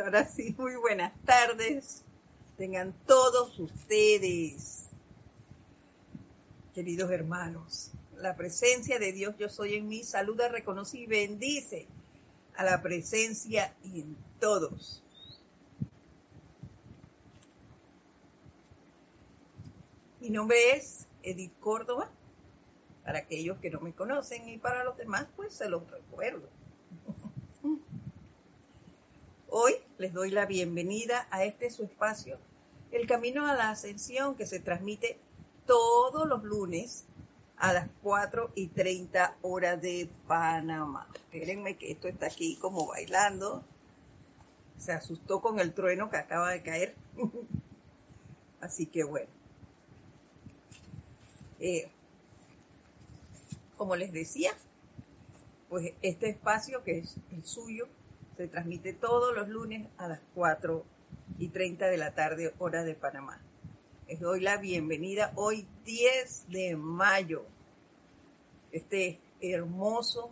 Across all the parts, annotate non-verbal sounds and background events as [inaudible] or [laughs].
ahora sí, muy buenas tardes. Tengan todos ustedes, queridos hermanos. La presencia de Dios, yo soy en mí, saluda, reconoce y bendice a la presencia en todos. Mi nombre es Edith Córdoba, para aquellos que no me conocen y para los demás, pues se los recuerdo. Hoy les doy la bienvenida a este su espacio, El Camino a la Ascensión, que se transmite todos los lunes a las 4 y 30 horas de Panamá. Espérenme que esto está aquí como bailando. Se asustó con el trueno que acaba de caer. [laughs] Así que bueno. Eh, como les decía, pues este espacio que es el suyo se transmite todos los lunes a las 4 y 30 de la tarde, hora de Panamá. Les doy la bienvenida hoy 10 de mayo, este hermoso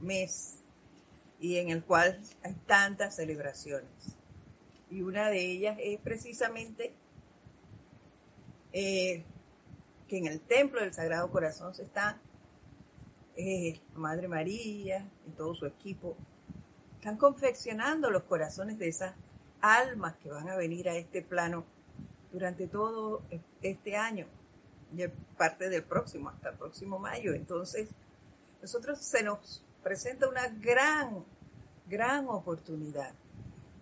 mes y en el cual hay tantas celebraciones. Y una de ellas es precisamente eh, que en el templo del Sagrado Corazón se está eh, Madre María y todo su equipo están confeccionando los corazones de esas almas que van a venir a este plano durante todo este año y parte del próximo, hasta el próximo mayo. Entonces, nosotros se nos presenta una gran, gran oportunidad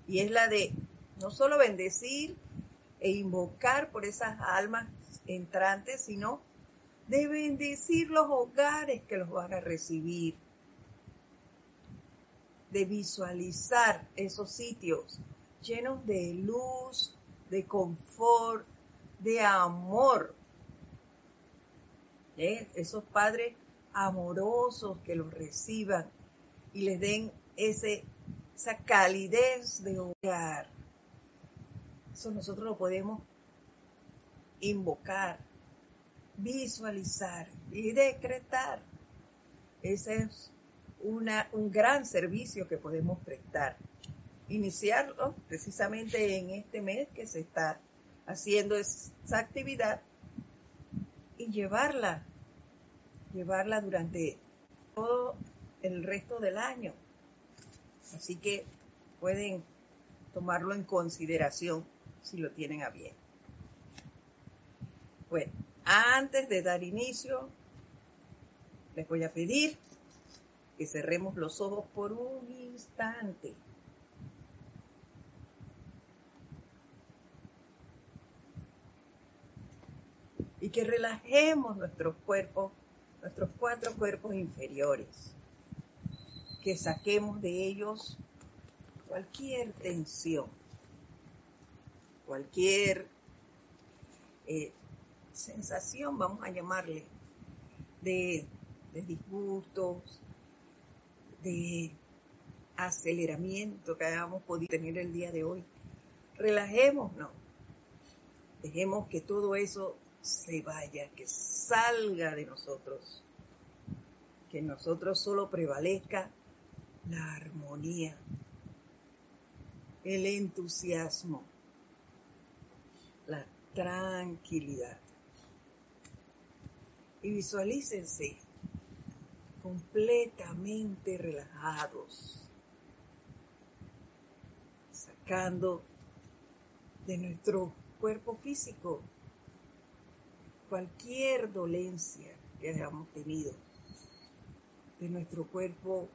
y es la de no solo bendecir e invocar por esas almas entrantes, sino de bendecir los hogares que los van a recibir de visualizar esos sitios llenos de luz, de confort, de amor. ¿Eh? Esos padres amorosos que los reciban y les den ese, esa calidez de hogar. Eso nosotros lo podemos invocar, visualizar y decretar. Ese es un gran servicio que podemos prestar. Iniciarlo precisamente en este mes que se está haciendo esa actividad y llevarla, llevarla durante todo el resto del año. Así que pueden tomarlo en consideración si lo tienen a bien. Bueno, antes de dar inicio, les voy a pedir que cerremos los ojos por un instante. Y que relajemos nuestros cuerpos, nuestros cuatro cuerpos inferiores. Que saquemos de ellos cualquier tensión, cualquier eh, sensación, vamos a llamarle, de, de disgustos, de aceleramiento que hayamos podido tener el día de hoy. Relajémonos. Dejemos que todo eso se vaya, que salga de nosotros. Que en nosotros solo prevalezca la armonía, el entusiasmo, la tranquilidad. Y visualícense completamente relajados, sacando de nuestro cuerpo físico cualquier dolencia que hayamos tenido, de nuestro cuerpo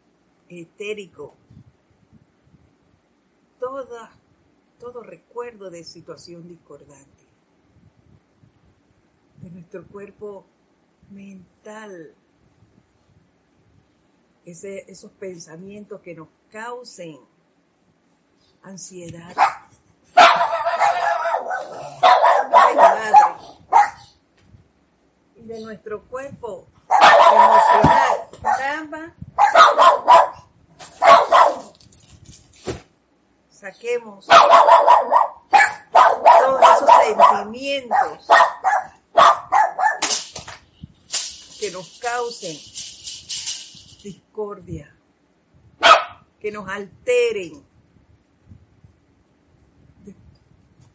etérico, todo recuerdo de situación discordante, de nuestro cuerpo mental, esos pensamientos que nos causen ansiedad. Y de nuestro cuerpo emocional. Caramba. Saquemos todos esos sentimientos que nos causen discordia, que nos alteren,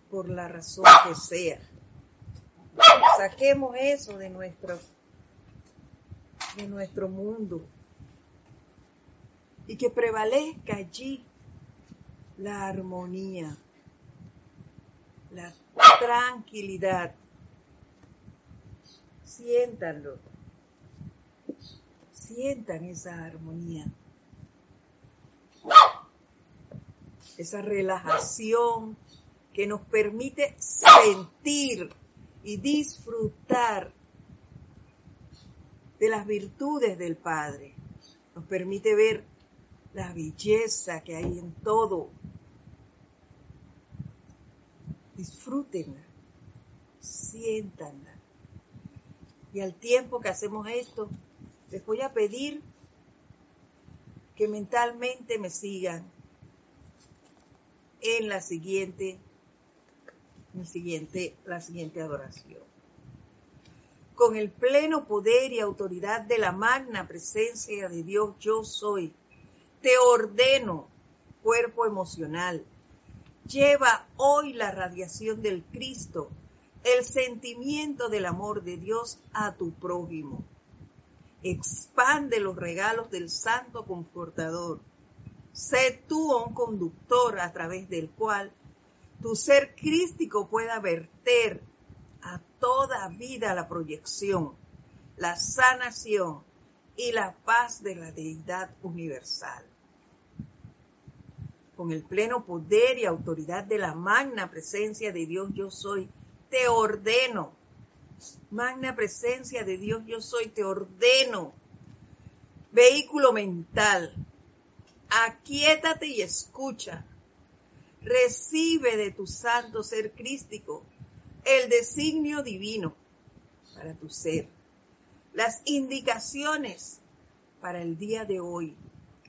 por la razón que sea. Saquemos eso de nuestro, de nuestro mundo y que prevalezca allí la armonía, la tranquilidad. Siéntanlo, sientan esa armonía, esa relajación que nos permite sentir y disfrutar de las virtudes del Padre. Nos permite ver la belleza que hay en todo. Disfrútenla, siéntanla. Y al tiempo que hacemos esto, les voy a pedir que mentalmente me sigan en la siguiente, mi siguiente, la siguiente adoración. Con el pleno poder y autoridad de la magna presencia de Dios, yo soy te ordeno, cuerpo emocional, lleva hoy la radiación del Cristo, el sentimiento del amor de Dios a tu prójimo. Expande los regalos del Santo Confortador. Sé tú un conductor a través del cual tu ser crístico pueda verter a toda vida la proyección, la sanación y la paz de la deidad universal con el pleno poder y autoridad de la magna presencia de Dios yo soy, te ordeno. Magna presencia de Dios yo soy, te ordeno. Vehículo mental, aquíétate y escucha. Recibe de tu santo ser crístico el designio divino para tu ser, las indicaciones para el día de hoy.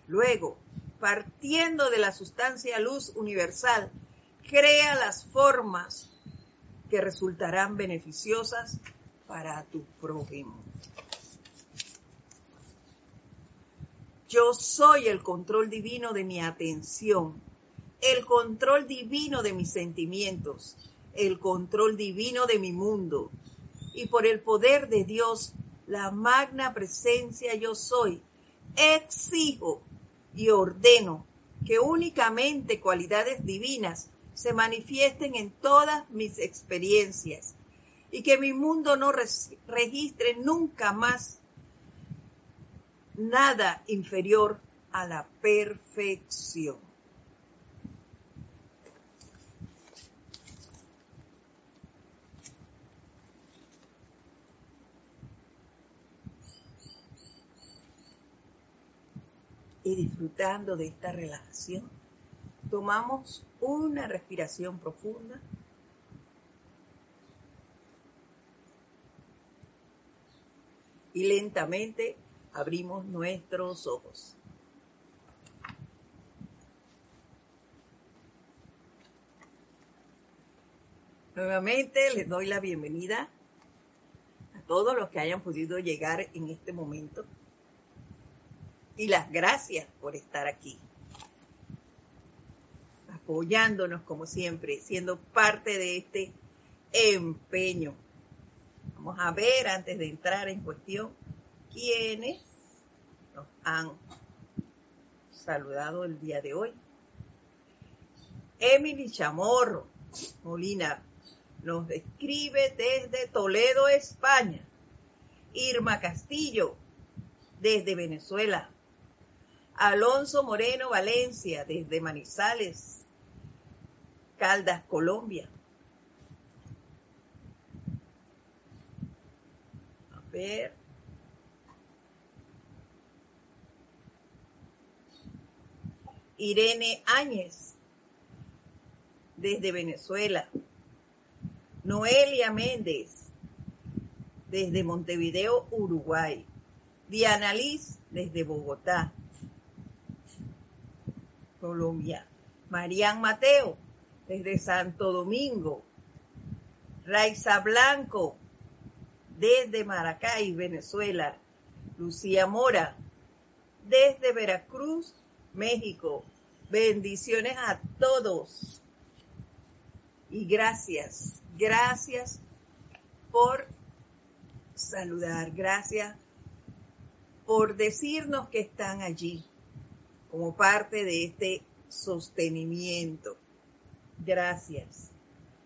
Luego, partiendo de la sustancia luz universal, crea las formas que resultarán beneficiosas para tu prójimo. Yo soy el control divino de mi atención, el control divino de mis sentimientos, el control divino de mi mundo. Y por el poder de Dios, la magna presencia yo soy, exijo y ordeno que únicamente cualidades divinas se manifiesten en todas mis experiencias y que mi mundo no registre nunca más nada inferior a la perfección. y disfrutando de esta relajación, tomamos una respiración profunda. Y lentamente abrimos nuestros ojos. Nuevamente les doy la bienvenida a todos los que hayan podido llegar en este momento y las gracias por estar aquí, apoyándonos como siempre, siendo parte de este empeño. Vamos a ver antes de entrar en cuestión quiénes nos han saludado el día de hoy. Emily Chamorro Molina nos escribe desde Toledo, España. Irma Castillo desde Venezuela. Alonso Moreno Valencia, desde Manizales, Caldas, Colombia. A ver. Irene Áñez, desde Venezuela. Noelia Méndez, desde Montevideo, Uruguay. Diana Liz, desde Bogotá. Colombia. Marian Mateo, desde Santo Domingo. Raiza Blanco, desde Maracay, Venezuela. Lucía Mora, desde Veracruz, México. Bendiciones a todos. Y gracias, gracias por saludar, gracias por decirnos que están allí como parte de este sostenimiento. Gracias.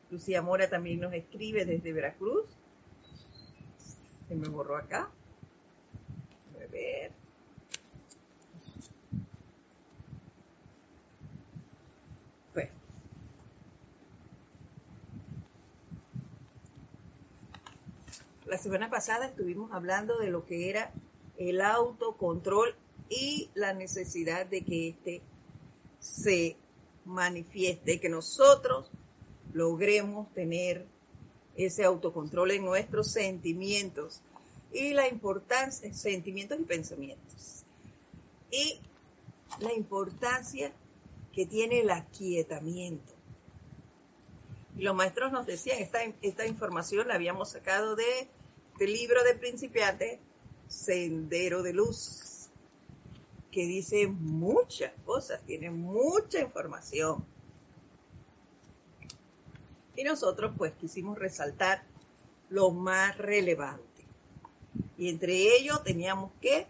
Lucía Mora también nos escribe desde Veracruz. Se me borró acá. A ver. La semana pasada estuvimos hablando de lo que era el autocontrol y la necesidad de que éste se manifieste, que nosotros logremos tener ese autocontrol en nuestros sentimientos y la importancia, sentimientos y pensamientos. Y la importancia que tiene el aquietamiento. Y los maestros nos decían, esta, esta información la habíamos sacado de, del libro de principiantes, Sendero de Luz, que dice muchas cosas, tiene mucha información. Y nosotros pues quisimos resaltar lo más relevante. Y entre ellos teníamos que,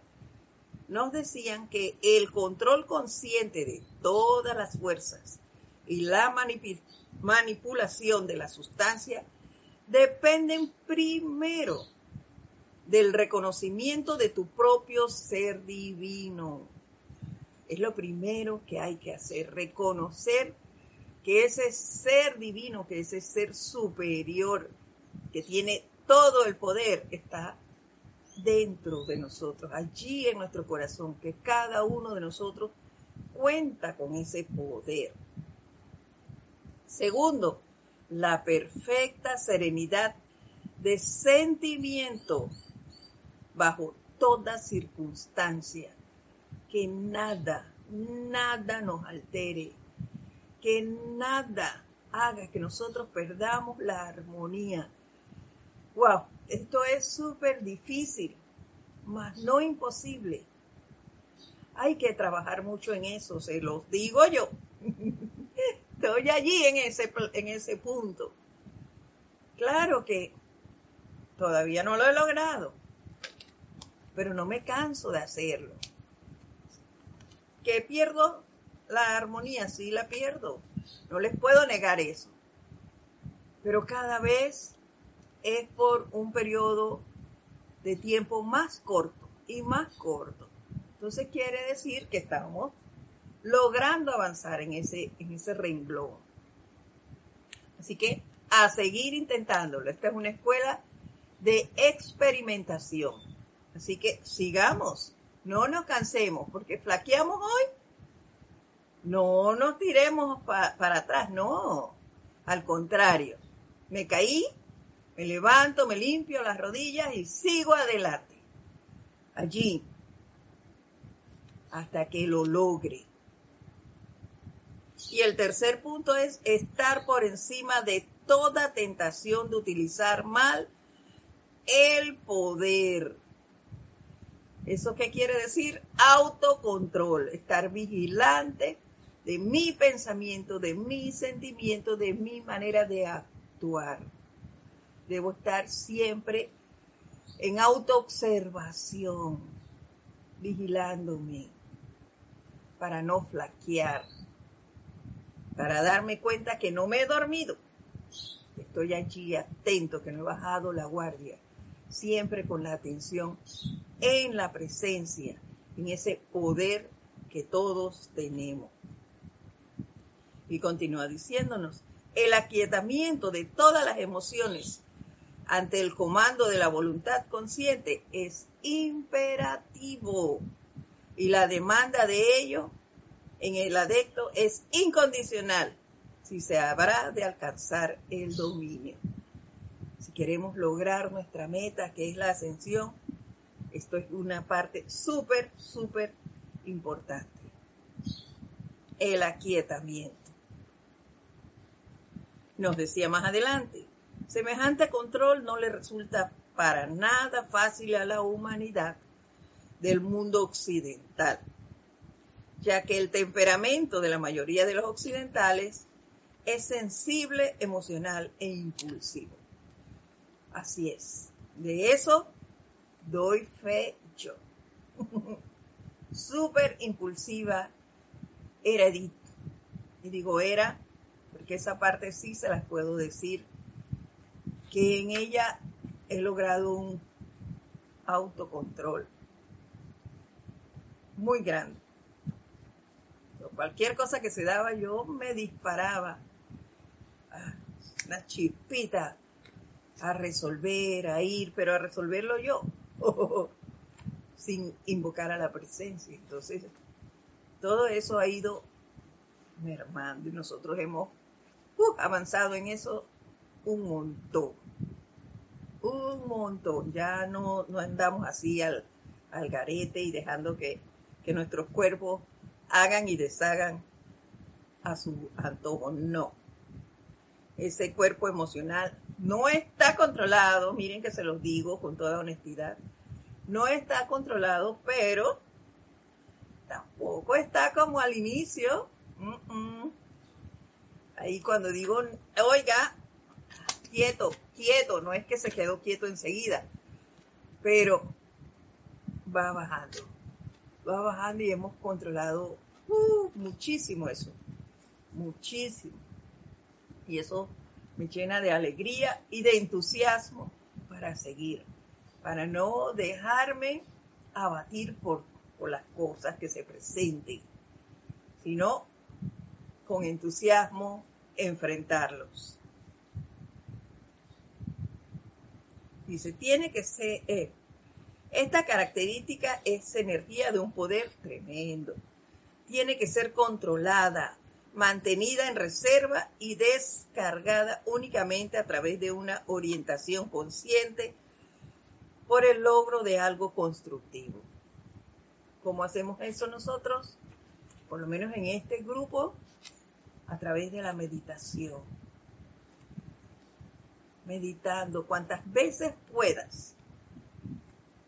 nos decían que el control consciente de todas las fuerzas y la manipulación de la sustancia dependen primero del reconocimiento de tu propio ser divino. Es lo primero que hay que hacer, reconocer que ese ser divino, que ese ser superior, que tiene todo el poder, está dentro de nosotros, allí en nuestro corazón, que cada uno de nosotros cuenta con ese poder. Segundo, la perfecta serenidad de sentimiento bajo toda circunstancia. Que nada, nada nos altere. Que nada haga que nosotros perdamos la armonía. Wow, esto es súper difícil, mas no imposible. Hay que trabajar mucho en eso, se los digo yo. [laughs] Estoy allí en ese, en ese punto. Claro que todavía no lo he logrado, pero no me canso de hacerlo. Que pierdo la armonía, sí la pierdo. No les puedo negar eso. Pero cada vez es por un periodo de tiempo más corto y más corto. Entonces quiere decir que estamos logrando avanzar en ese, en ese renglón. Así que a seguir intentándolo. Esta es una escuela de experimentación. Así que sigamos, no nos cansemos, porque flaqueamos hoy. No nos tiremos para atrás, no. Al contrario, me caí, me levanto, me limpio las rodillas y sigo adelante. Allí, hasta que lo logre. Y el tercer punto es estar por encima de toda tentación de utilizar mal el poder. ¿Eso qué quiere decir? Autocontrol, estar vigilante de mi pensamiento, de mi sentimiento, de mi manera de actuar. Debo estar siempre en autoobservación, vigilándome para no flaquear, para darme cuenta que no me he dormido. Estoy allí atento, que no he bajado la guardia, siempre con la atención en la presencia, en ese poder que todos tenemos. Y continúa diciéndonos, el aquietamiento de todas las emociones ante el comando de la voluntad consciente es imperativo y la demanda de ello en el adecto es incondicional si se habrá de alcanzar el dominio. Queremos lograr nuestra meta, que es la ascensión, esto es una parte súper, súper importante. El aquietamiento. Nos decía más adelante, semejante control no le resulta para nada fácil a la humanidad del mundo occidental, ya que el temperamento de la mayoría de los occidentales es sensible, emocional e impulsivo. Así es. De eso doy fe yo. [laughs] Súper impulsiva era. Y digo era porque esa parte sí se las puedo decir, que en ella he logrado un autocontrol muy grande. Cualquier cosa que se daba, yo me disparaba. Una chispita a resolver, a ir, pero a resolverlo yo, [laughs] sin invocar a la presencia. Entonces, todo eso ha ido mermando y nosotros hemos uh, avanzado en eso un montón. Un montón. Ya no, no andamos así al, al garete y dejando que, que nuestros cuerpos hagan y deshagan a su antojo. No. Ese cuerpo emocional no está controlado, miren que se los digo con toda honestidad, no está controlado, pero tampoco está como al inicio. Ahí cuando digo, oiga, quieto, quieto, no es que se quedó quieto enseguida, pero va bajando, va bajando y hemos controlado uh, muchísimo eso, muchísimo. Y eso me llena de alegría y de entusiasmo para seguir, para no dejarme abatir por, por las cosas que se presenten, sino con entusiasmo enfrentarlos. Dice, tiene que ser, eh, esta característica es energía de un poder tremendo. Tiene que ser controlada, mantenida en reserva y descargada únicamente a través de una orientación consciente por el logro de algo constructivo. ¿Cómo hacemos eso nosotros? Por lo menos en este grupo, a través de la meditación. Meditando cuantas veces puedas.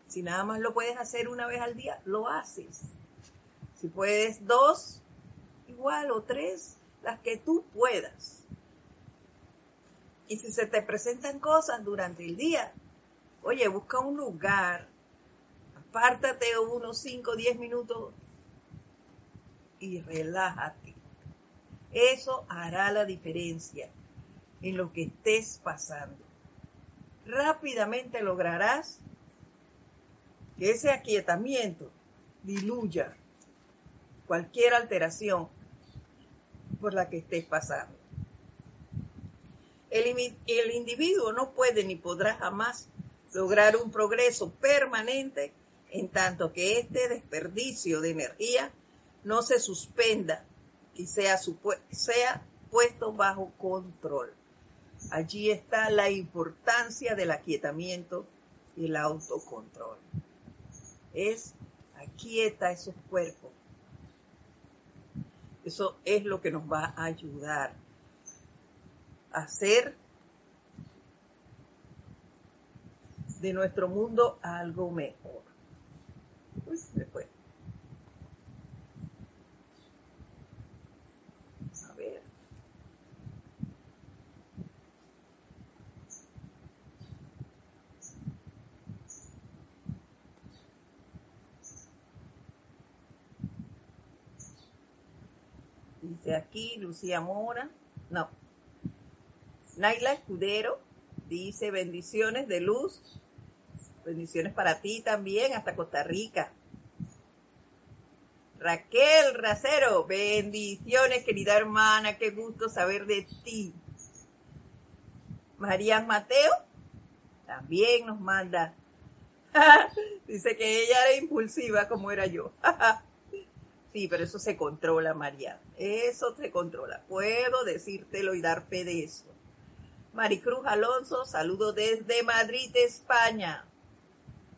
Si nada más lo puedes hacer una vez al día, lo haces. Si puedes dos, igual o tres, las que tú puedas. Y si se te presentan cosas durante el día, oye, busca un lugar, apártate unos 5 o 10 minutos y relájate. Eso hará la diferencia en lo que estés pasando. Rápidamente lograrás que ese aquietamiento diluya cualquier alteración por la que estés pasando. El, individuo no puede ni podrá jamás lograr un progreso permanente en tanto que este desperdicio de energía no se suspenda y sea, sea puesto bajo control. Allí está la importancia del aquietamiento y el autocontrol. Es aquieta esos cuerpos, eso es lo que nos va a ayudar a hacer de nuestro mundo algo mejor. Fue. A ver. Dice aquí Lucía Mora, no. Naila Escudero dice bendiciones de luz, bendiciones para ti también, hasta Costa Rica. Raquel Racero, bendiciones querida hermana, qué gusto saber de ti. María Mateo también nos manda. [laughs] Dice que ella era impulsiva como era yo. [laughs] Sí, pero eso se controla, María. Eso se controla. Puedo decírtelo y dar fe de eso. Maricruz Alonso, saludo desde Madrid, España.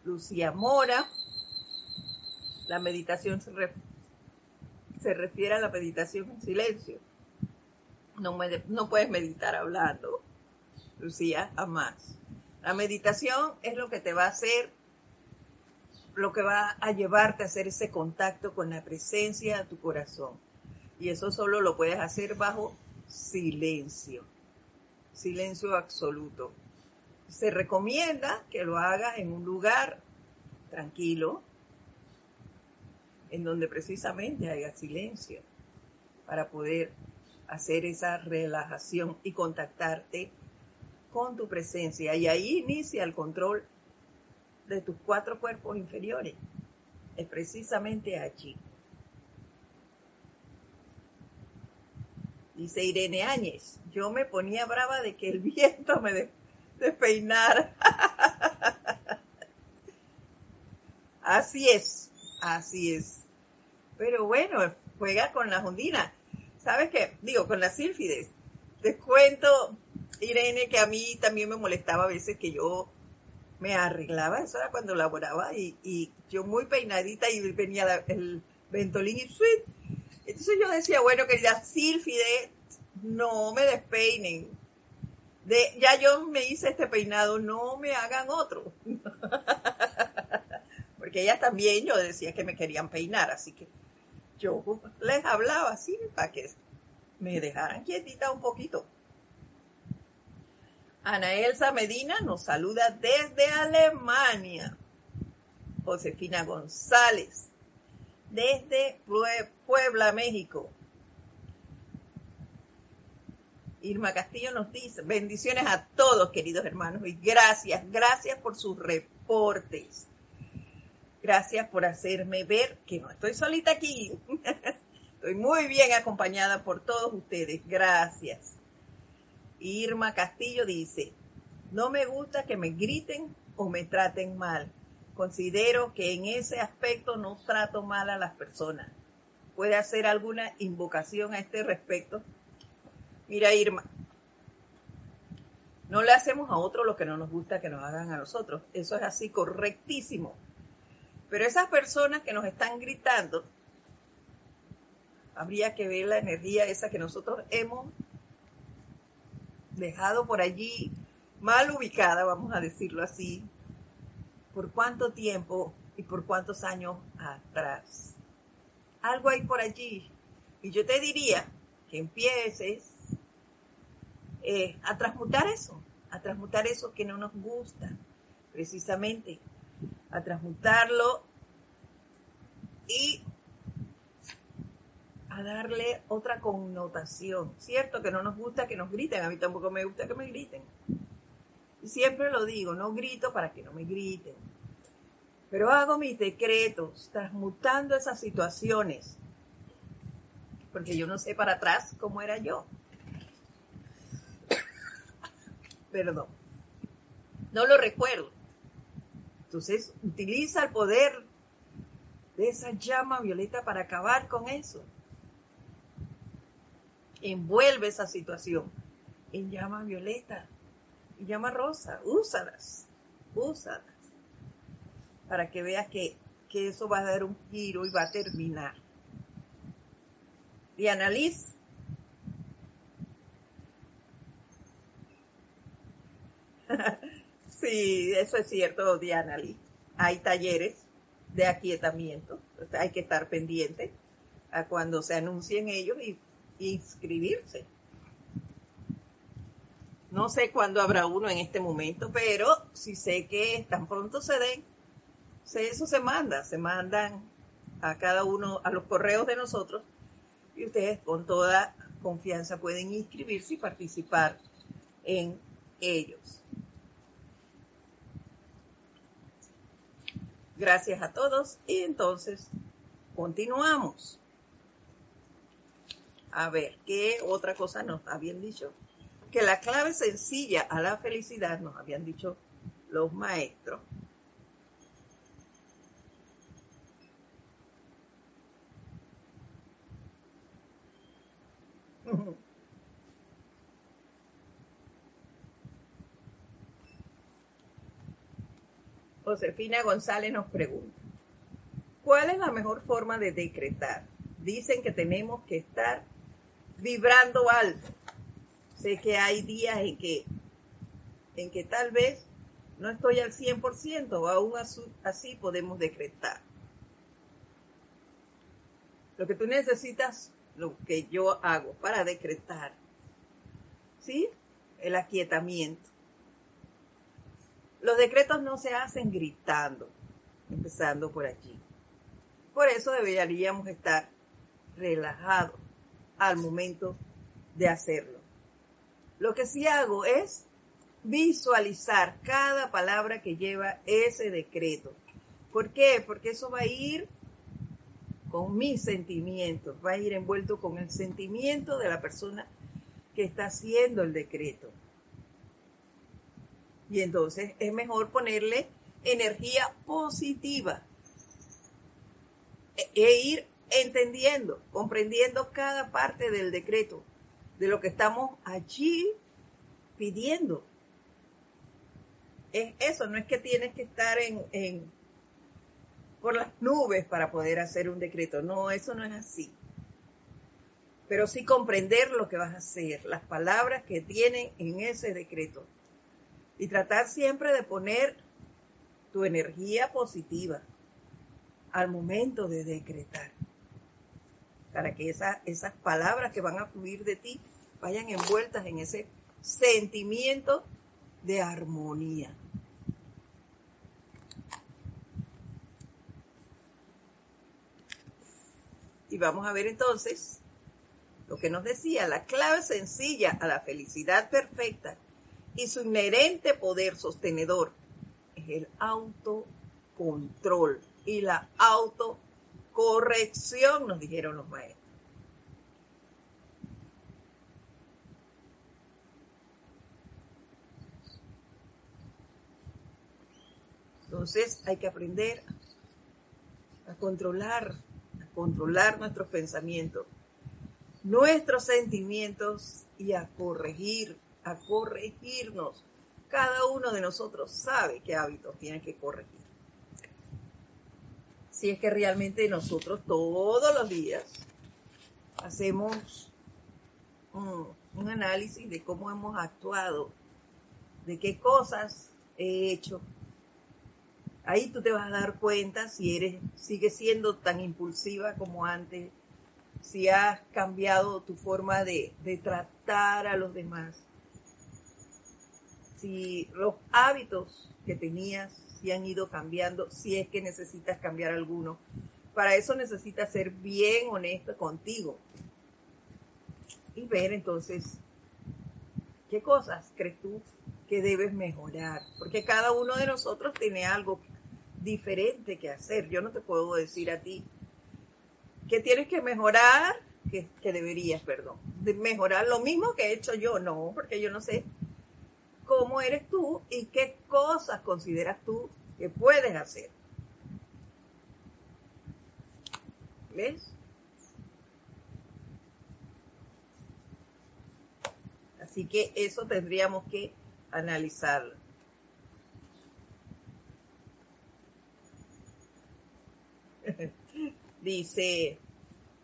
Lucía Mora, la meditación se, refiere a la meditación en silencio. No, no puedes meditar hablando, Lucía, jamás. La meditación es lo que te va a hacer lo que va a llevarte a hacer ese contacto con la presencia de tu corazón. Y eso solo lo puedes hacer bajo silencio, silencio absoluto. Se recomienda que lo hagas en un lugar tranquilo, en donde precisamente haya silencio, para poder hacer esa relajación y contactarte con tu presencia. Y ahí inicia el control de tus cuatro cuerpos inferiores. Es precisamente allí. Dice Irene Áñez, yo me ponía brava de que el viento me despeinara. [laughs] así es, así es. Pero bueno, juega con las ondinas. ¿Sabes qué? Digo, con las sílfides. Te cuento, Irene, que a mí también me molestaba a veces que yo me arreglaba, eso era cuando laboraba, y, yo muy peinadita y venía el ventolín y sweet entonces yo decía, bueno, querida Sílfide, no me despeinen. De, ya yo me hice este peinado, no me hagan otro. [laughs] Porque ellas también, yo decía que me querían peinar, así que yo les hablaba así para que me dejaran quietita un poquito. Ana Elsa Medina nos saluda desde Alemania. Josefina González desde Puebla, México. Irma Castillo nos dice, bendiciones a todos, queridos hermanos, y gracias, gracias por sus reportes. Gracias por hacerme ver que no estoy solita aquí. [laughs] Estoy muy bien acompañada por todos ustedes. Gracias. Irma Castillo dice, no me gusta que me griten o me traten mal considero que en ese aspecto no trato mal a las personas. ¿Puede hacer alguna invocación a este respecto? Mira, Irma, no le hacemos a otro lo que no nos gusta que nos hagan a nosotros. Eso es así, correctísimo. Pero esas personas que nos están gritando, habría que ver la energía esa que nosotros hemos dejado por allí mal ubicada, vamos a decirlo así, por cuánto tiempo y por cuántos años atrás. Algo hay por allí. Y yo te diría que empieces eh, a transmutar eso, a transmutar eso que no nos gusta, precisamente, a transmutarlo y a darle otra connotación. Cierto que no nos gusta que nos griten, a mí tampoco me gusta que me griten. Siempre lo digo, no grito para que no me griten. Pero hago mis decretos, transmutando esas situaciones. Porque yo no sé para atrás cómo era yo. [coughs] Perdón. No lo recuerdo. Entonces, utiliza el poder de esa llama violeta para acabar con eso. Envuelve esa situación en llama violeta y llama rosa. Úsalas, úsalas para que veas que, eso va a dar un giro y va a terminar. Diana Liz. [laughs] sí, eso es cierto, Diana Liz. Hay talleres de aquietamiento, hay que estar pendiente a cuando se anuncien ellos y, y inscribirse. No sé cuándo habrá uno en este momento, pero sí sé que tan pronto se den, eso se manda, se mandan a cada uno, a los correos de nosotros, y ustedes con toda confianza pueden inscribirse y participar en ellos. Gracias a todos y entonces continuamos. A ver, ¿qué otra cosa nos habían dicho? Que la clave sencilla a la felicidad, nos habían dicho los maestros, [laughs] Josefina González nos pregunta, ¿cuál es la mejor forma de decretar? Dicen que tenemos que estar vibrando alto. Sé que hay días en que, en que tal vez no estoy al 100%, o aún así podemos decretar. Lo que tú necesitas, lo que yo hago para decretar, ¿sí? El aquietamiento. Los decretos no se hacen gritando, empezando por allí. Por eso deberíamos estar relajados al momento de hacerlo. Lo que sí hago es visualizar cada palabra que lleva ese decreto. ¿Por qué? Porque eso va a ir con mis sentimientos, va a ir envuelto con el sentimiento de la persona que está haciendo el decreto. Y entonces es mejor ponerle energía positiva e, e ir entendiendo, comprendiendo cada parte del decreto, de lo que estamos allí pidiendo. Es eso, no es que tienes que estar en, en por las nubes para poder hacer un decreto. No, eso no es así. Pero sí comprender lo que vas a hacer, las palabras que tienen en ese decreto. Y tratar siempre de poner tu energía positiva al momento de decretar. Para que esas palabras que van a fluir de ti vayan envueltas en ese sentimiento de armonía. Y vamos a ver entonces lo que nos decía, la clave sencilla a la felicidad perfecta y su inherente poder sostenedor es el autocontrol y la autocorrección, nos dijeron los maestros. Entonces hay que aprender a controlar controlar nuestros pensamientos, nuestros sentimientos y a corregir, a corregirnos. Cada uno de nosotros sabe qué hábitos tiene que corregir. Si es que realmente nosotros todos los días hacemos un, análisis de cómo hemos actuado, de qué cosas he hecho, Ahí tú te vas a dar cuenta si eres, sigues siendo tan impulsiva como antes, si has cambiado tu forma de, tratar a los demás, si los hábitos que tenías si han ido cambiando, si es que necesitas cambiar alguno. Para eso necesitas ser bien honesto contigo y ver entonces qué cosas crees tú que debes mejorar, porque cada uno de nosotros tiene algo diferente que hacer. Yo no te puedo decir a ti que tienes que mejorar, que, deberías, perdón, mejorar lo mismo que he hecho yo. No, porque yo no sé cómo eres tú y qué cosas consideras tú que puedes hacer. ¿Ves? Así que eso tendríamos que analizarlo. [laughs] Dice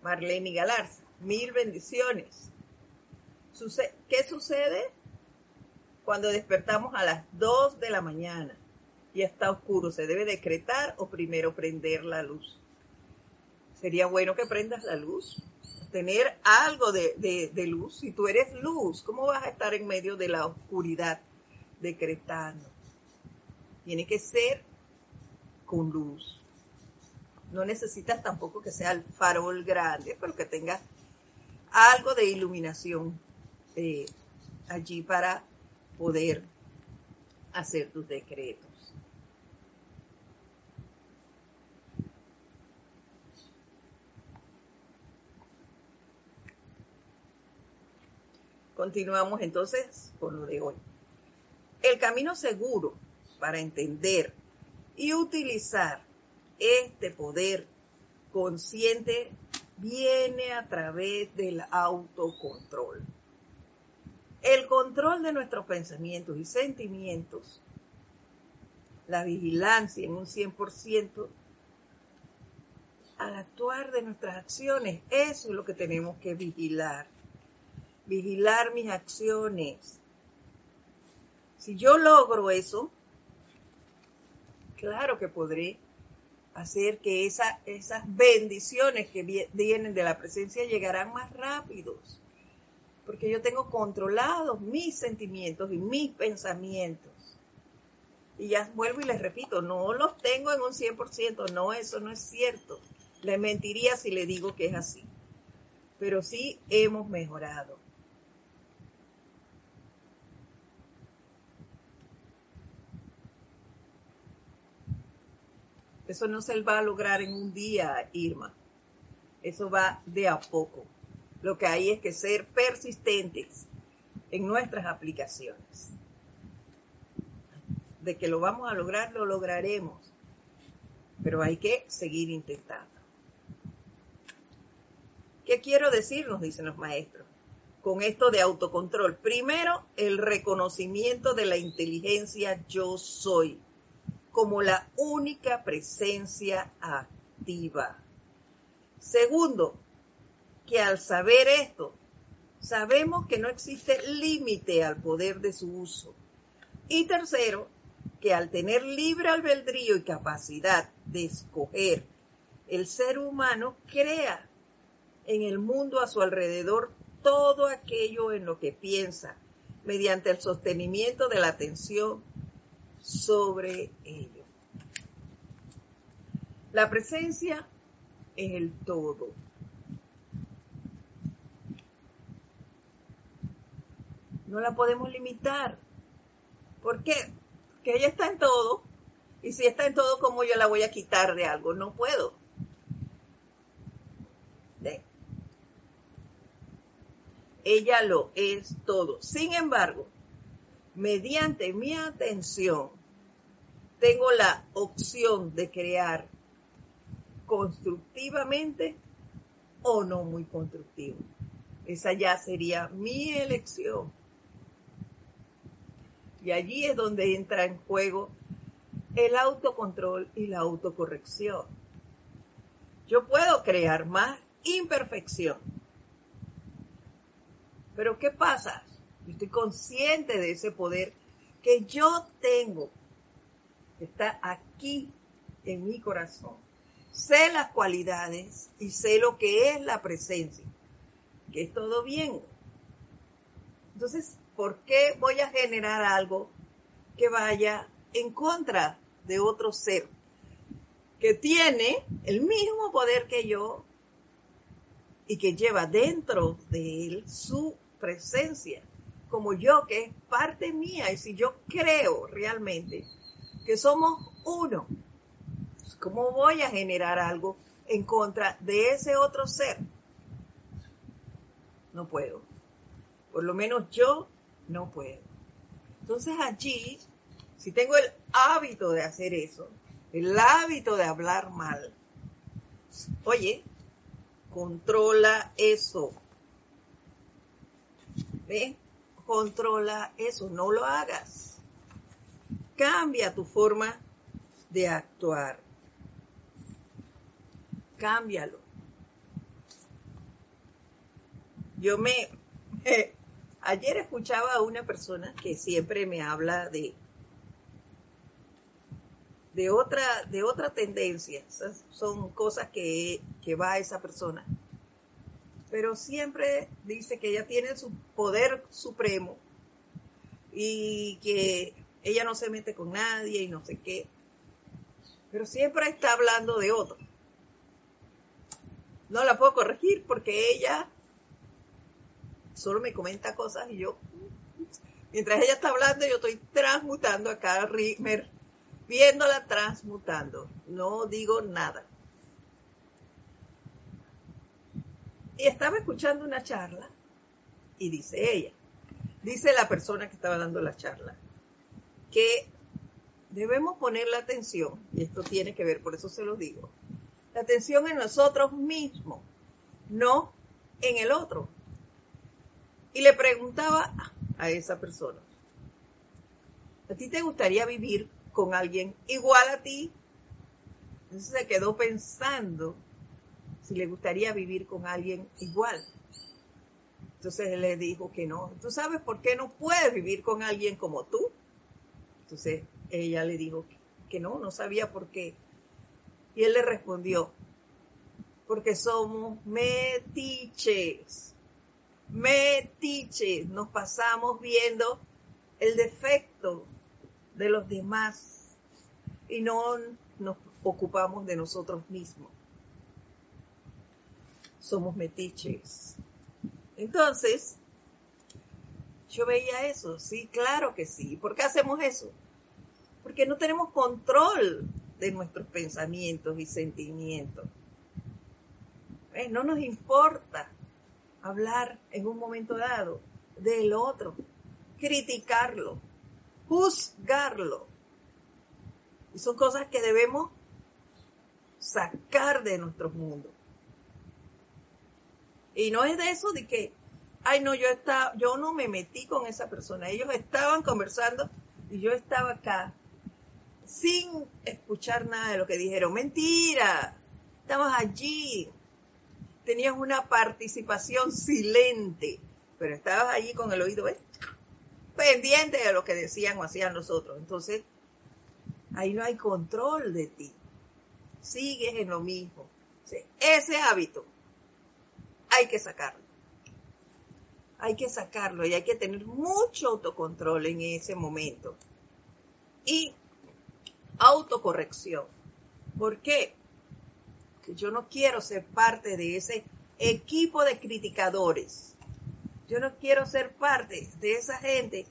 Marlene Galarza, mil bendiciones. ¿Qué sucede cuando despertamos a las 2 de la mañana y está oscuro? ¿Se debe decretar o primero prender la luz? Sería bueno que prendas la luz, tener algo de, luz. Si tú eres luz, ¿cómo vas a estar en medio de la oscuridad decretando? Tiene que ser con luz. No necesitas tampoco que sea el farol grande, pero que tenga algo de iluminación eh, allí para poder hacer tus decretos. Continuamos entonces con lo de hoy. El camino seguro para entender y utilizar este poder consciente viene a través del autocontrol. El control de nuestros pensamientos y sentimientos, la vigilancia en un 100%, al actuar de nuestras acciones, eso es lo que tenemos que vigilar. Vigilar mis acciones. Si yo logro eso, claro que podré hacer que esas bendiciones que vienen de la presencia llegarán más rápidos. Porque yo tengo controlados mis sentimientos y mis pensamientos. Y ya vuelvo y les repito, no los tengo en un 100%, no, eso no es cierto. Le mentiría si le digo que es así. Pero sí hemos mejorado. Eso no se va a lograr en un día, Irma. Eso va de a poco. Lo que hay es que ser persistentes en nuestras aplicaciones. De que lo vamos a lograr, lo lograremos. Pero hay que seguir intentando. ¿Qué quiero decir? Nos dicen los maestros. Con esto de autocontrol. Primero, el reconocimiento de la inteligencia yo soy como la única presencia activa. Segundo, que al saber esto, sabemos que no existe límite al poder de su uso. Y tercero, que al tener libre albedrío y capacidad de escoger, el ser humano crea en el mundo a su alrededor todo aquello en lo que piensa, mediante el sostenimiento de la atención sobre ello. La presencia es el todo. No la podemos limitar. ¿Por qué? Porque ella está en todo. Y si está en todo, ¿cómo yo la voy a quitar de algo? No puedo. Ella lo es todo. Sin embargo, mediante mi atención, tengo la opción de crear constructivamente o no muy constructivo. Esa ya sería mi elección. Y allí es donde entra en juego el autocontrol y la autocorrección. Yo puedo crear más imperfección. Pero ¿qué pasa? estoy consciente de ese poder que yo tengo, está aquí en mi corazón. Sé las cualidades y sé lo que es la presencia, que es todo bien. Entonces, ¿por qué voy a generar algo que vaya en contra de otro ser que tiene el mismo poder que yo y que lleva dentro de él su presencia? como yo, que es parte mía, y si yo creo realmente que somos uno, ¿cómo voy a generar algo en contra de ese otro ser? No puedo. Por lo menos yo no puedo. Entonces allí, si tengo el hábito de hacer eso, el hábito de hablar mal, oye, controla eso. ¿Ves? controla eso, no lo hagas. Cambia tu forma de actuar. Cámbialo. Yo me... [laughs] ayer escuchaba a una persona que siempre me habla de de otra, de tendencia. son cosas que, que va esa persona pero siempre dice que ella tiene su poder supremo y que ella no se mete con nadie y no sé qué, pero siempre está hablando de otro. No la puedo corregir porque ella solo me comenta cosas y yo, mientras ella está hablando, yo estoy transmutando acá, viéndola transmutando, no digo nada. Y estaba escuchando una charla y dice ella, dice la persona que estaba dando la charla, que debemos poner la atención, y esto tiene que ver, por eso se lo digo, la atención en nosotros mismos, no en el otro. Y le preguntaba a esa persona, ¿a ti te gustaría vivir con alguien igual a ti? Entonces se quedó pensando si le gustaría vivir con alguien igual. Entonces él le dijo que no. ¿Tú sabes por qué no puedes vivir con alguien como tú? Entonces ella le dijo que no, no sabía por qué. Y él le respondió, porque somos metiches. Metiches, nos pasamos viendo el defecto de los demás y no nos ocupamos de nosotros mismos. Somos metiches. Entonces, yo veía eso, sí, claro que sí. ¿Por qué hacemos eso? Porque no tenemos control de nuestros pensamientos y sentimientos. Eh, no nos importa hablar en un momento dado del otro, criticarlo, juzgarlo. Y son cosas que debemos sacar de nuestro mundo. Y no es de eso de que, ay no, yo estaba, yo no me metí con esa persona. Ellos estaban conversando y yo estaba acá sin escuchar nada de lo que dijeron. Mentira, estabas allí, tenías una participación silente, pero estabas allí con el oído pendiente de lo que decían o hacían los otros. Entonces, ahí no hay control de ti. Sigues en lo mismo. ese hábito hay que sacarlo. Hay que sacarlo y hay que tener mucho autocontrol en ese momento. Y autocorrección. ¿Por qué? Porque yo no quiero ser parte de ese equipo de criticadores. Yo no quiero ser parte de esa gente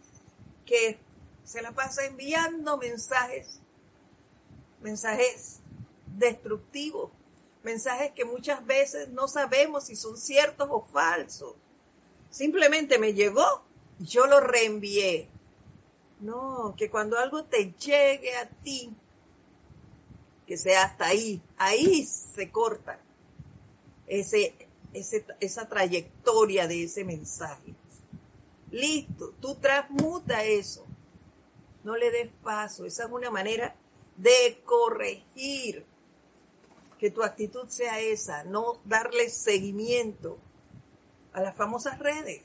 que se la pasa enviando mensajes, mensajes destructivos, mensajes que muchas veces no sabemos si son ciertos o falsos. Simplemente me llegó yo lo reenvié. No, que cuando algo te llegue a ti, que sea hasta ahí, ahí se corta ese, esa trayectoria de ese mensaje. Listo, tú transmuta eso. No le des paso. Esa es una manera de corregir. Que tu actitud sea esa, no darle seguimiento a las famosas redes.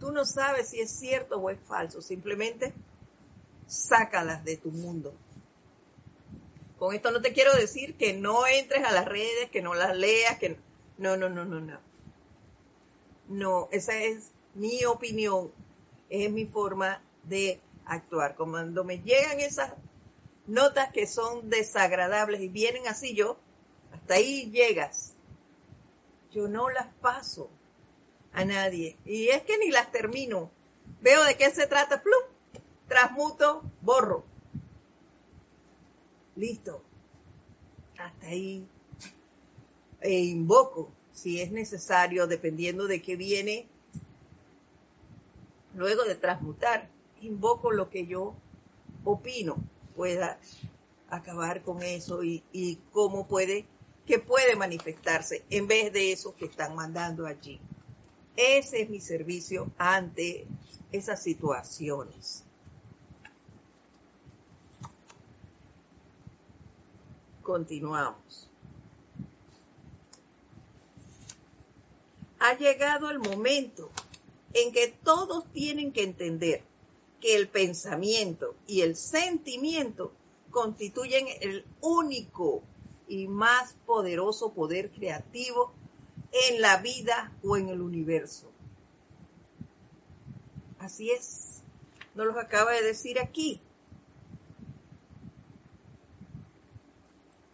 Tú no sabes si es cierto o es falso, simplemente sácalas de tu mundo. Con esto no te quiero decir que no entres a las redes, que no las leas, que no, no, no, no, no. No, esa es mi opinión, es mi forma de actuar. Cuando me llegan esas notas que son desagradables y vienen así, yo, hasta ahí llegas. Yo no las paso a nadie. Y es que ni las termino. Veo de qué se trata, plum, transmuto, borro. Listo. Hasta ahí. E invoco, si es necesario, dependiendo de qué viene, luego de transmutar, invoco lo que yo opino pueda acabar con eso y, y cómo puede, que puede manifestarse en vez de esos que están mandando allí. Ese es mi servicio ante esas situaciones. Continuamos. Ha llegado el momento en que todos tienen que entender que el pensamiento y el sentimiento constituyen el único y más poderoso poder creativo en la vida o en el universo. Así es, nos lo acaba de decir aquí.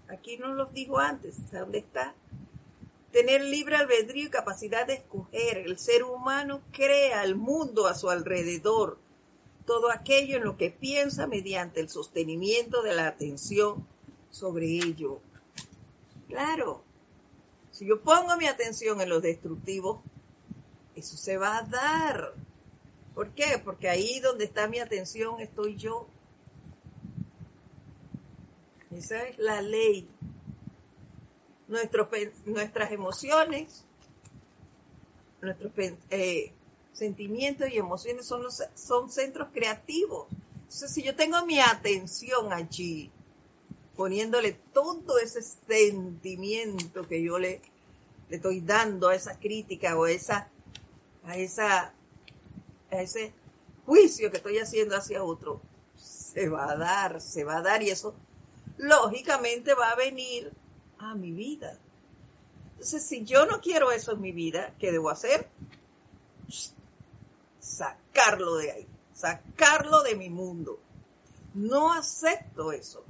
Aquí nos los dijo antes, ¿dónde está? Tener libre albedrío y capacidad de escoger. El ser humano crea el mundo a su alrededor, todo aquello en lo que piensa mediante el sostenimiento de la atención sobre ello. Claro, si yo pongo mi atención en lo destructivo, eso se va a dar. ¿Por qué? Porque ahí donde está mi atención estoy yo. Esa es la ley. nuestras emociones, nuestros eh, sentimientos y emociones son, los, son centros creativos. Entonces, si yo tengo mi atención allí, poniéndole todo ese sentimiento que yo le, le estoy dando a esa crítica o esa, a, esa, a ese juicio que estoy haciendo hacia otro, se va a dar, se va a dar y eso lógicamente va a venir a mi vida. Entonces, si yo no quiero eso en mi vida, ¿qué debo hacer? sacarlo de ahí, sacarlo de mi mundo. No acepto eso.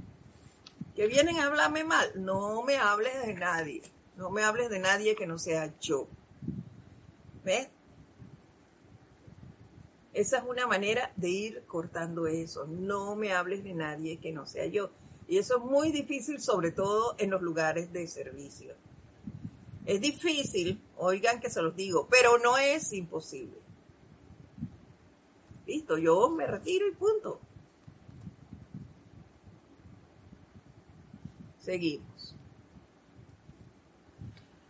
Que vienen a hablarme mal, no me hables de nadie, no me hables de nadie que no sea yo. ¿Ves? Esa es una manera de ir cortando eso. No me hables de nadie que no sea yo. Y eso es muy difícil, sobre todo en los lugares de servicio. Es difícil, oigan que se los digo, pero no es imposible. Listo, yo me retiro y punto. Seguimos.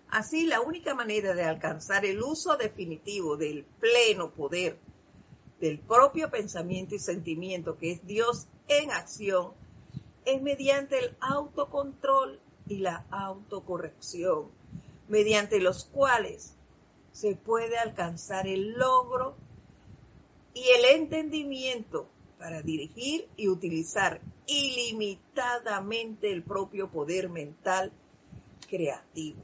Así, la única manera de alcanzar el uso definitivo del pleno poder del propio pensamiento y sentimiento, que es Dios en acción, es mediante el autocontrol y la autocorrección, mediante los cuales se puede alcanzar el logro y el entendimiento para dirigir y utilizar ilimitadamente el propio poder mental creativo.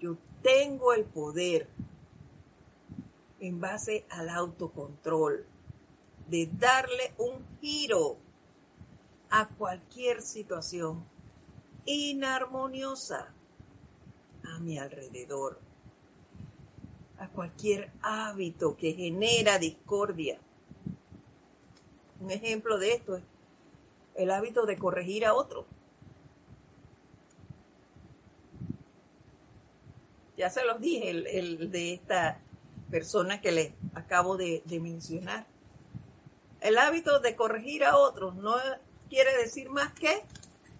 Yo tengo el poder en base al autocontrol de darle un giro a cualquier situación inarmoniosa a mi alrededor, a cualquier hábito que genera discordia. Un ejemplo de esto es el hábito de corregir a otro. Ya se los dije, el, de esta persona que les acabo de, de mencionar. El hábito de corregir a otros no quiere decir más que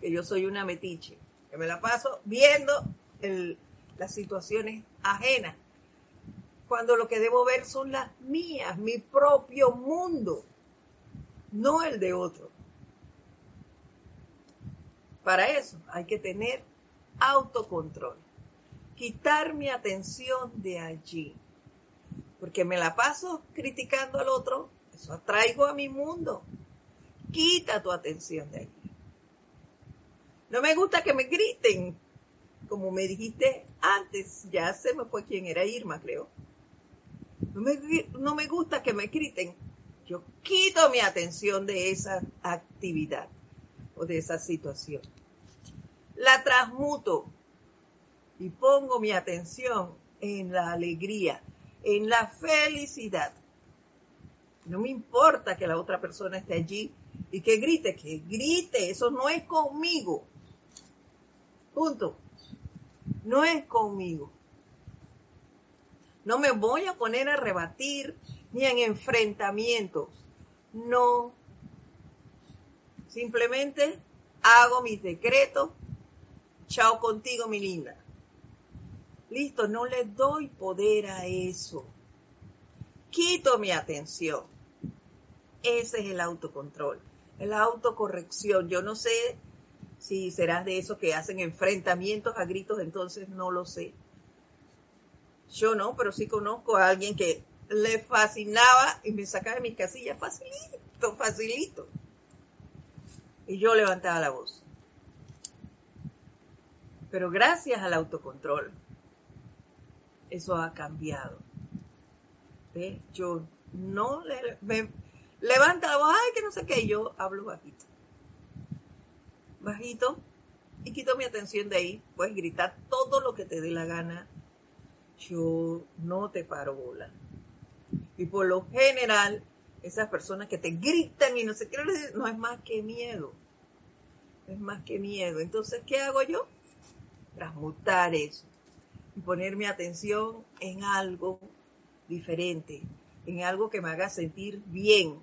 que yo soy una metiche, que me la paso viendo las situaciones ajenas, cuando lo que debo ver son las mías, mi propio mundo, no el de otro. Para eso hay que tener autocontrol, quitar mi atención de allí, porque me la paso criticando al otro, eso atraigo a mi mundo. Quita tu atención de allí. No me gusta que me griten, como me dijiste antes, ya se me fue quien era Irma, creo. No me, no me gusta que me griten. Yo quito mi atención de esa actividad o de esa situación. La transmuto y pongo mi atención en la alegría, en la felicidad. No me importa que la otra persona esté allí y que grite, que grite, eso no es conmigo. Punto. No es conmigo. No me voy a poner a rebatir ni en enfrentamientos. No. Simplemente hago mis decretos. Chao contigo, mi linda. Listo, no le doy poder a eso. Quito mi atención. Ese es el autocontrol, la autocorrección. Yo no sé si serás de esos que hacen enfrentamientos a gritos, entonces no lo sé. Yo no, pero sí conozco a alguien que le fascinaba y me sacaba de mis casillas facilito, facilito. Y yo levantaba la voz. Pero gracias al autocontrol, eso ha cambiado. ¿Ve? Yo no le, levanta la voz, ay, que no sé qué, yo hablo bajito bajito y quito mi atención de ahí. Puedes gritar todo lo que te dé la gana. Yo no te paro bola. Y por lo general, esas personas que te gritan y no sé qué, no es más que miedo. Es más que miedo. Entonces, ¿qué hago yo? Transmutar eso y poner mi atención en algo diferente, en algo que me haga sentir bien,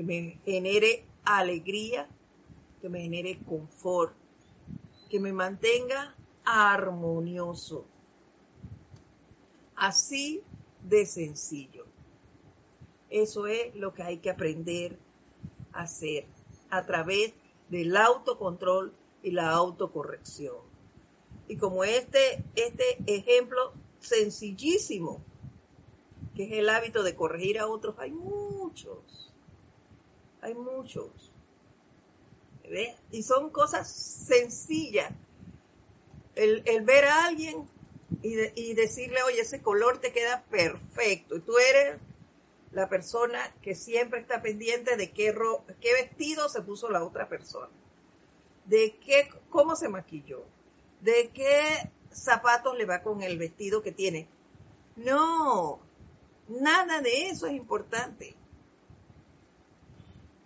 que me genere alegría que me genere confort, que me mantenga armonioso. Así de sencillo. Eso es lo que hay que aprender a hacer a través del autocontrol y la autocorrección. Y como este, este ejemplo sencillísimo, que es el hábito de corregir a otros, hay muchos, hay muchos. Y son cosas sencillas. El, ver a alguien y, decirle, oye, ese color te queda perfecto. Y tú eres la persona que siempre está pendiente de qué, qué vestido se puso la otra persona, de qué, cómo se maquilló, de qué zapatos le va con el vestido que tiene. No, nada de eso es importante.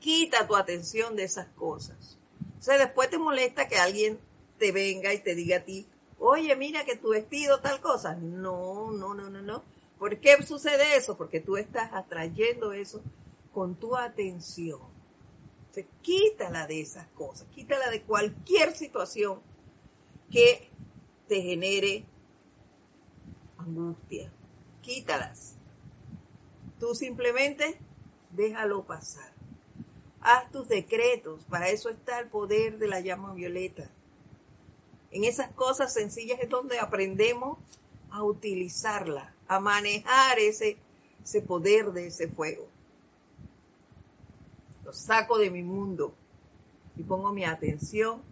Quita tu atención de esas cosas. O sea, después te molesta que alguien te venga y te diga a ti, oye, mira que tu vestido tal cosa. No, no, no, no, no. ¿Por qué sucede eso? Porque tú estás atrayendo eso con tu atención. Se quítala de esas cosas, quítala de cualquier situación que te genere angustia. Quítalas. Tú simplemente déjalo pasar. Haz tus decretos, para eso está el poder de la llama violeta. En esas cosas sencillas es donde aprendemos a utilizarla, a manejar ese, ese poder de ese fuego. Lo saco de mi mundo y pongo mi atención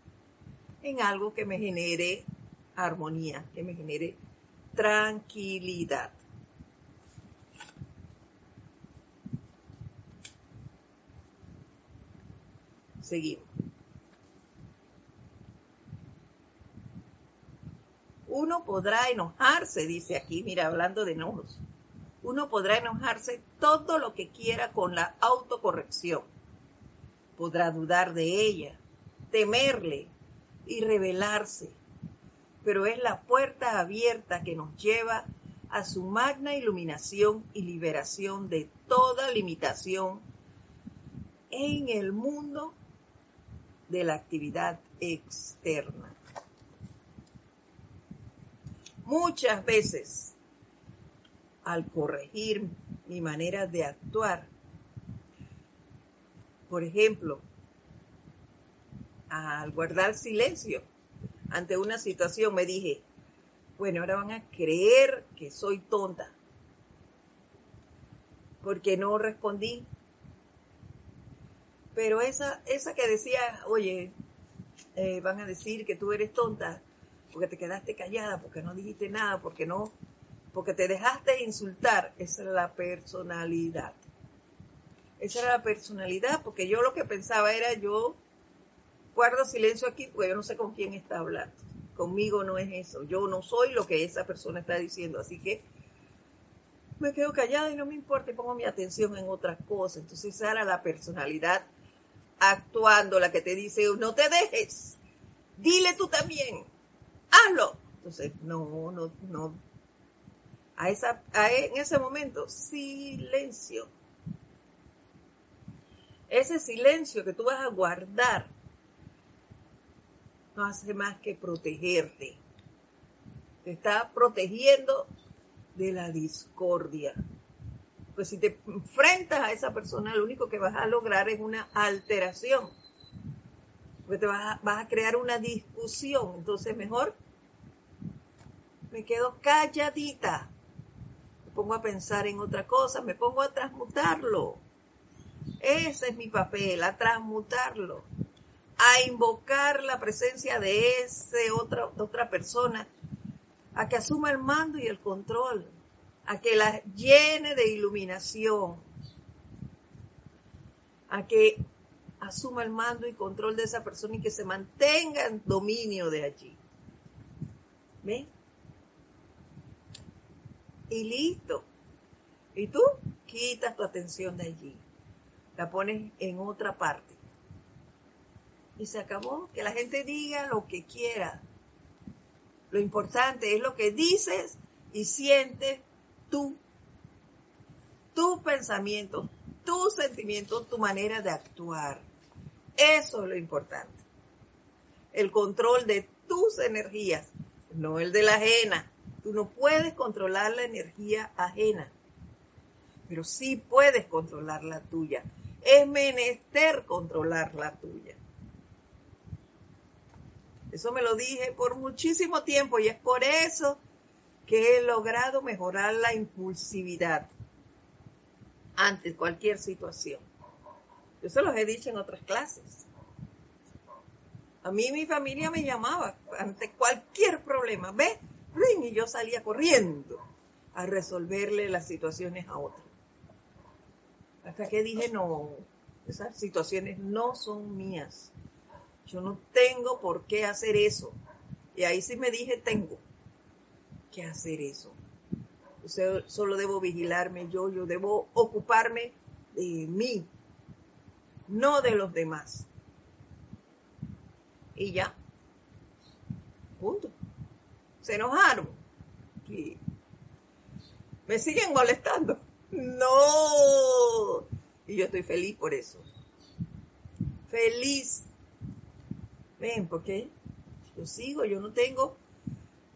en algo que me genere armonía, que me genere tranquilidad. Seguimos. Uno podrá enojarse, dice aquí, mira, hablando de enojos. Uno podrá enojarse todo lo que quiera con la autocorrección. Podrá dudar de ella, temerle y rebelarse. Pero es la puerta abierta que nos lleva a su magna iluminación y liberación de toda limitación en el mundo de la actividad externa muchas veces al corregir mi manera de actuar. Por ejemplo, al guardar silencio ante una situación, me dije, bueno, ahora van a creer que soy tonta, porque no respondí. Pero esa, esa que decía, oye, eh, van a decir que tú eres tonta, porque te quedaste callada, porque no dijiste nada, porque no, porque te dejaste insultar. Esa era la personalidad. Esa era la personalidad, porque yo lo que pensaba era yo guardo silencio aquí, porque yo no sé con quién está hablando. Conmigo no es eso. Yo no soy lo que esa persona está diciendo. Así que me quedo callada y no me importa y pongo mi atención en otras cosas. Entonces esa era la personalidad actuando, la que te dice, no te dejes, dile tú también, hazlo. Entonces, no, no, no. A esa, en ese momento, silencio. Ese silencio que tú vas a guardar no hace más que protegerte. Te está protegiendo de la discordia. Si te enfrentas a esa persona, lo único que vas a lograr es una alteración. Porque te vas a, vas a crear una discusión. Entonces, mejor me quedo calladita. Me pongo a pensar en otra cosa, me pongo a transmutarlo. Ese es mi papel, a transmutarlo. A invocar la presencia de ese otra, otra persona, a que asuma el mando y el control, a que la llene de iluminación, a que asuma el mando y control de esa persona y que se mantenga en dominio de allí. ¿Ven? y listo. Y tú quitas tu atención de allí, la pones en otra parte. Y se acabó. Que la gente diga lo que quiera. Lo importante es lo que dices y sientes tú. Tu pensamiento, tu sentimiento, tu manera de actuar. Eso es lo importante. El control de tus energías, no el de la ajena. Tú no puedes controlar la energía ajena, pero sí puedes controlar la tuya. Es menester controlar la tuya. Eso me lo dije por muchísimo tiempo y es por eso que he logrado mejorar la impulsividad ante cualquier situación. Yo se los he dicho en otras clases. A mí mi familia me llamaba ante cualquier problema. ¿Ves? y yo salía corriendo a resolverle las situaciones a otros. Hasta que dije, no, esas situaciones no son mías. Yo no tengo por qué hacer eso. Y ahí sí me dije, tengo que hacer eso. Solo debo vigilarme yo, yo debo ocuparme de mí, no de los demás. Y ya. Punto. Se enojaron. Y me siguen molestando. No. Y yo estoy feliz por eso. Feliz. Ven, porque yo sigo, yo no tengo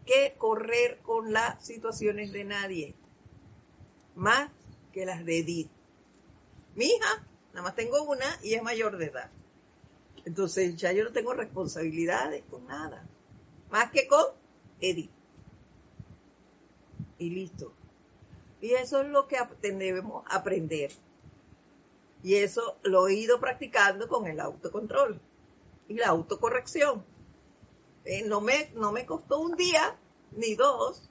que correr con las situaciones de nadie. Más que las de Edith. Mi hija, nada más tengo una y es mayor de edad. Entonces ya yo no tengo responsabilidades con nada. Más que con Edith. Y listo. Y eso es lo que debemos aprender. Y eso lo he ido practicando con el autocontrol y la autocorrección. Eh, no, me, no me costó un día ni dos,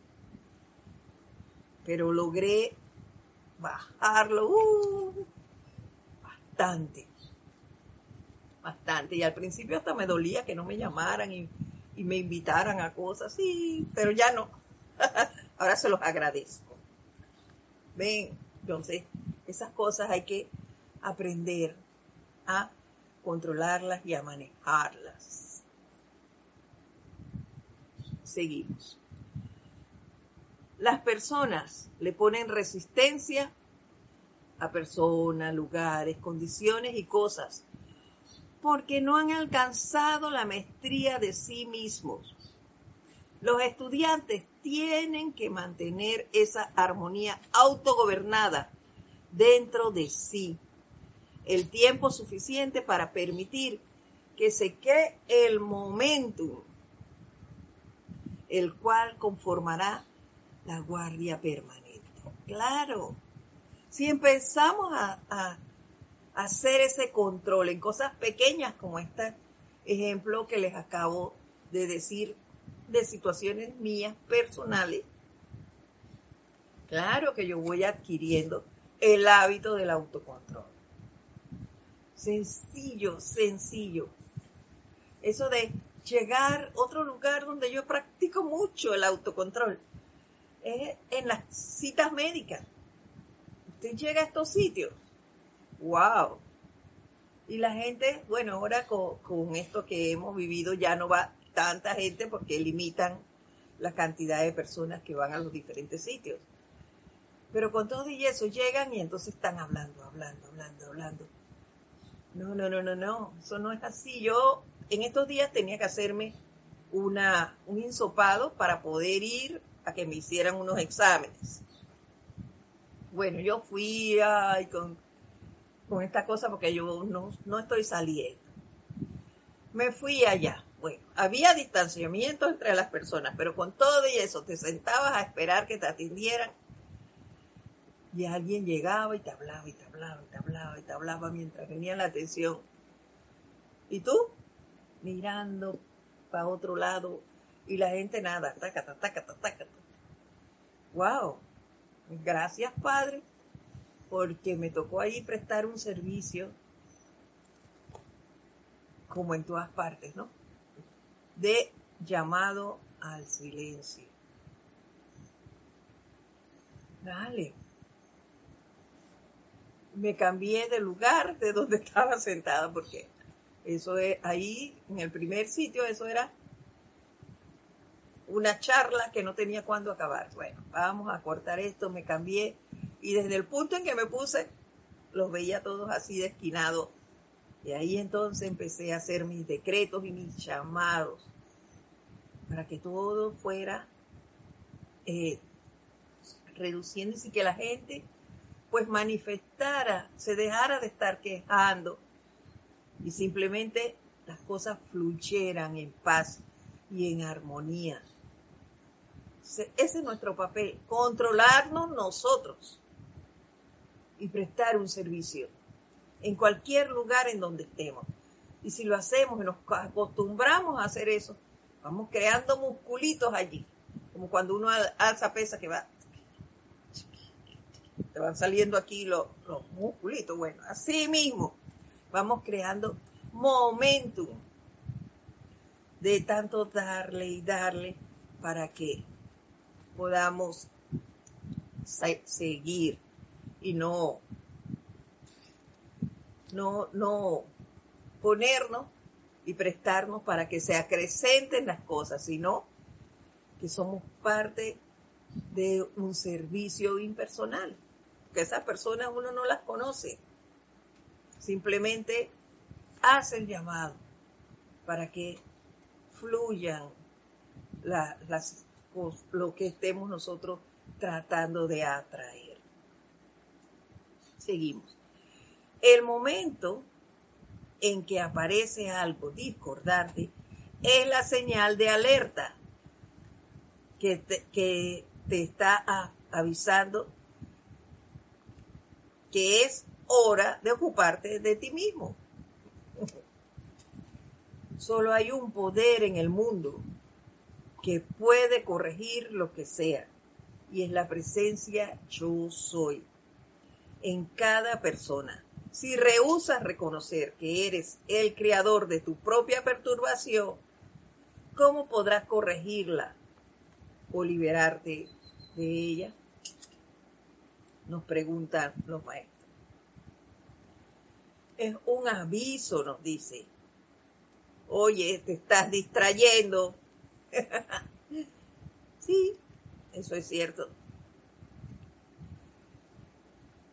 pero logré bajarlo uh, bastante. Bastante. Y al principio hasta me dolía que no me llamaran y, y me invitaran a cosas, sí, pero ya no. [laughs] Ahora se los agradezco. Ven, entonces, esas cosas hay que aprender a controlarlas y a manejarlas. Seguimos. Las personas le ponen resistencia a personas, lugares, condiciones y cosas porque no han alcanzado la maestría de sí mismos. Los estudiantes tienen que mantener esa armonía autogobernada dentro de sí. El tiempo suficiente para permitir que se quede el momentum, el cual conformará la guardia permanente. Claro, si empezamos a, hacer ese control en cosas pequeñas como este ejemplo que les acabo de decir de situaciones mías personales, claro que yo voy adquiriendo el hábito del autocontrol. Sencillo, sencillo. Eso de llegar a otro lugar donde yo practico mucho el autocontrol es en las citas médicas. Usted llega a estos sitios. ¡Wow! Y la gente, bueno, ahora con, con esto que hemos vivido ya no va tanta gente porque limitan la cantidad de personas que van a los diferentes sitios. Pero con todo eso llegan y entonces están hablando, hablando, hablando, hablando. No, no, no, no, no, eso no es así. Yo en estos días tenía que hacerme una, un insopado para poder ir a que me hicieran unos exámenes. Bueno, yo fui con, con esta cosa porque yo no, no estoy saliendo. Me fui allá. Bueno, había distanciamiento entre las personas, pero con todo y eso te sentabas a esperar que te atendieran y alguien llegaba y te hablaba y te hablaba y te hablaba y te hablaba mientras venía la atención. Y tú mirando para otro lado y la gente nada, taca, taca, taca, Wow, gracias Padre, porque me tocó ahí prestar un servicio como en todas partes, ¿no? de llamado al silencio. Dale. Me cambié de lugar de donde [laughs] estaba sentada porque eso es ahí en el primer sitio, eso era una charla que no tenía cuándo acabar. Bueno, vamos a cortar esto, me cambié. Y desde el punto en que me puse, los veía todos así de esquinados y ahí entonces empecé a hacer mis decretos y mis llamados para que todo fuera eh, reduciéndose y que la gente pues manifestara, se dejara de estar quejando y simplemente las cosas fluyeran en paz y en armonía. Ese es nuestro papel, controlarnos nosotros y prestar un servicio en cualquier lugar en donde estemos. Y si lo hacemos y nos acostumbramos a hacer eso, vamos creando musculitos allí. como cuando uno alza pesa que va, te van saliendo aquí los, los musculitos, bueno, así mismo vamos creando momentum de tanto darle y darle para que podamos seguir y no, no, no ponernos y prestarnos para que se acrecenten las cosas, sino que somos parte de un servicio impersonal, que esas personas uno no las conoce, simplemente hace el llamado para que fluyan las, lo que estemos nosotros tratando de atraer. Seguimos. El momento en que aparece algo discordante es la señal de alerta que te está avisando que es hora de ocuparte de ti mismo. Solo hay un poder en el mundo que puede corregir lo que sea y es la presencia yo soy en cada persona. Si rehusas reconocer que eres el creador de tu propia perturbación, ¿cómo podrás corregirla o liberarte de ella? Nos preguntan los maestros. Es un aviso, nos dice. Oye, te estás distrayendo. [laughs] sí, eso es cierto.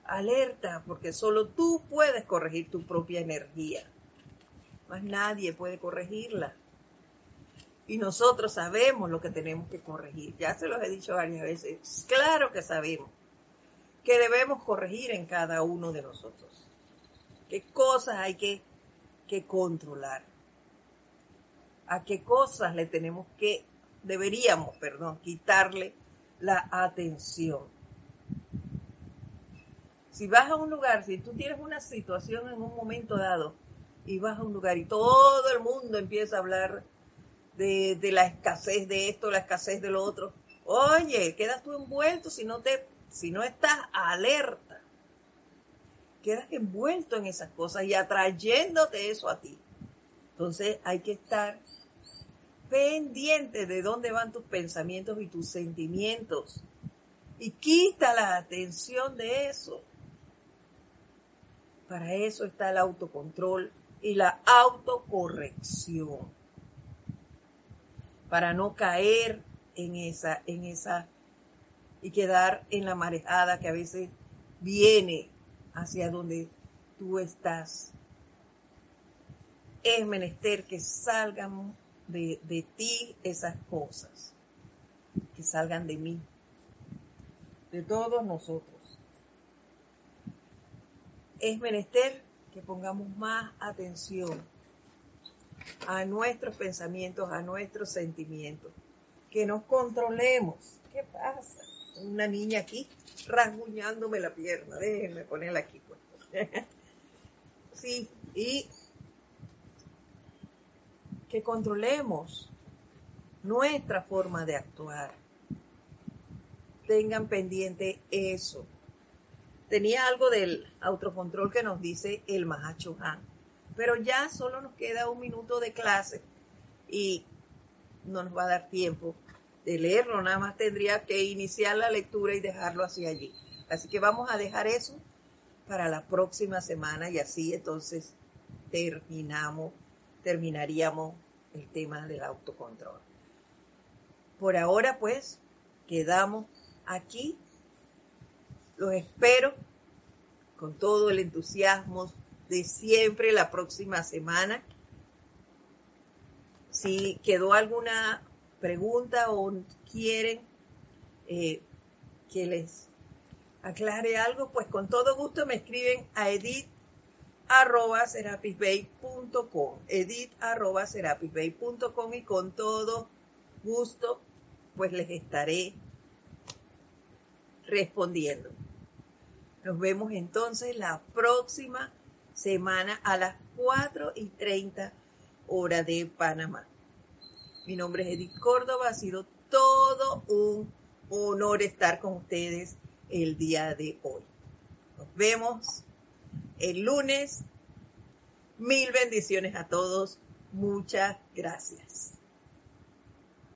Alerta, porque solo tú puedes corregir tu propia energía. Más nadie puede corregirla. Y nosotros sabemos lo que tenemos que corregir. Ya se los he dicho varias veces. Claro que sabemos que debemos corregir en cada uno de nosotros. ¿Qué cosas hay que, que controlar? ¿A qué cosas le tenemos que, deberíamos, perdón, quitarle la atención? Si vas a un lugar, si tú tienes una situación en un momento dado y vas a un lugar y todo el mundo empieza a hablar de, la escasez de esto, la escasez de lo otro, oye, quedas tú envuelto si no te si no estás alerta, quedas envuelto en esas cosas y atrayéndote eso a ti. Entonces hay que estar pendiente de dónde van tus pensamientos y tus sentimientos. Y quita la atención de eso. Para eso está el autocontrol y la autocorrección. Para no caer en esa, en esa y quedar en la marejada que a veces viene hacia donde tú estás. Es menester que salgan de, de ti esas cosas, que salgan de mí, de todos nosotros. Es menester que pongamos más atención a nuestros pensamientos, a nuestros sentimientos, que nos controlemos. ¿Qué pasa? Una niña aquí rasguñándome la pierna. Déjenme ponerla aquí. Pues. [laughs] sí, y que controlemos nuestra forma de actuar. Tengan pendiente eso. Tenía algo del autocontrol que nos dice el Mahacho pero ya solo nos queda un minuto de clase y no nos va a dar tiempo de leerlo, nada más tendría que iniciar la lectura y dejarlo así allí. Así que vamos a dejar eso para la próxima semana y así entonces terminamos, terminaríamos el tema del autocontrol. Por ahora pues quedamos aquí. Los espero con todo el entusiasmo de siempre la próxima semana. Si quedó alguna pregunta o quieren eh, que les aclare algo, pues con todo gusto me escriben a edit arroba y con todo gusto pues les estaré respondiendo. Nos vemos entonces la próxima semana a las 4 y 30 hora de Panamá. Mi nombre es Edith Córdoba, ha sido todo un honor estar con ustedes el día de hoy. Nos vemos el lunes. Mil bendiciones a todos. Muchas gracias.